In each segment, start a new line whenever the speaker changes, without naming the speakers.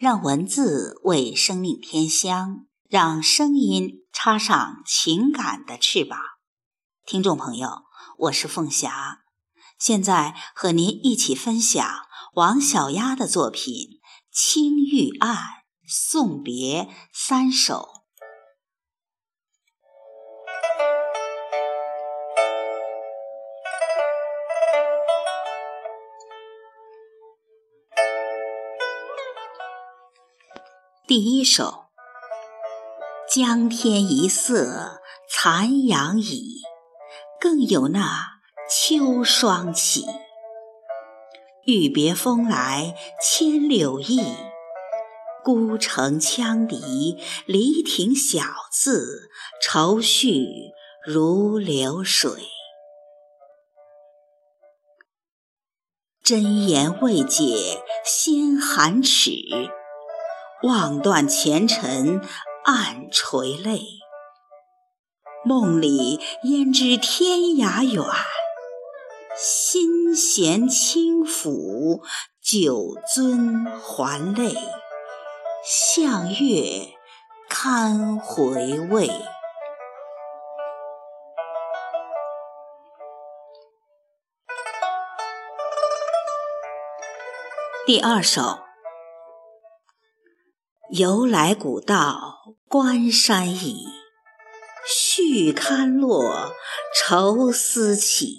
让文字为生命添香，让声音插上情感的翅膀。听众朋友，我是凤霞，现在和您一起分享王小丫的作品《青玉案·送别三首》。第一首：江天一色残阳已，更有那秋霜起。欲别风来千柳意，孤城羌笛离亭小字，愁绪如流水。真言未解心寒齿。望断前尘暗垂泪，梦里焉知天涯远？心弦轻抚，九尊还酹，向月堪回味。第二首。由来古道关山倚，絮堪落，愁思起。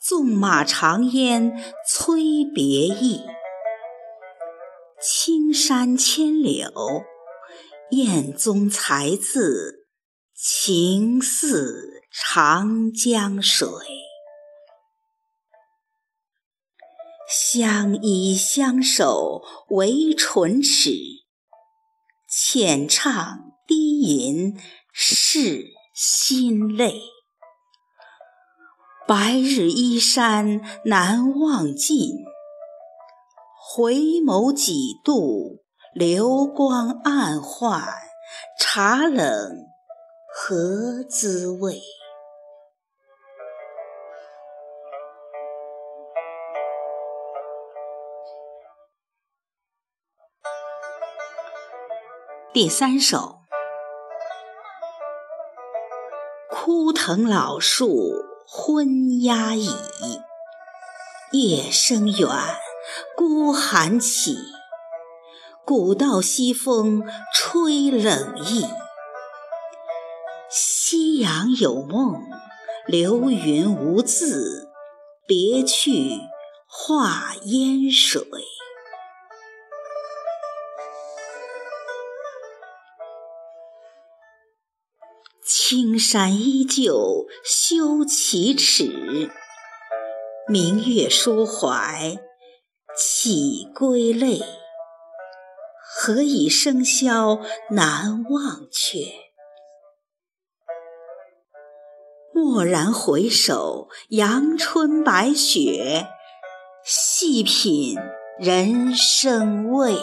纵马长烟催别意，青山千柳，雁踪才自情似长江水。相依相守为唇齿。浅唱低吟是心泪，白日依山难望尽，回眸几度流光暗换，茶冷何滋味？第三首，枯藤老树昏鸦倚，夜深远，孤寒起。古道西风吹冷意，夕阳有梦，流云无字，别去化烟水。青山依旧修齐齿，明月抒怀起归泪。何以笙箫难忘却？蓦然回首，阳春白雪，细品人生味。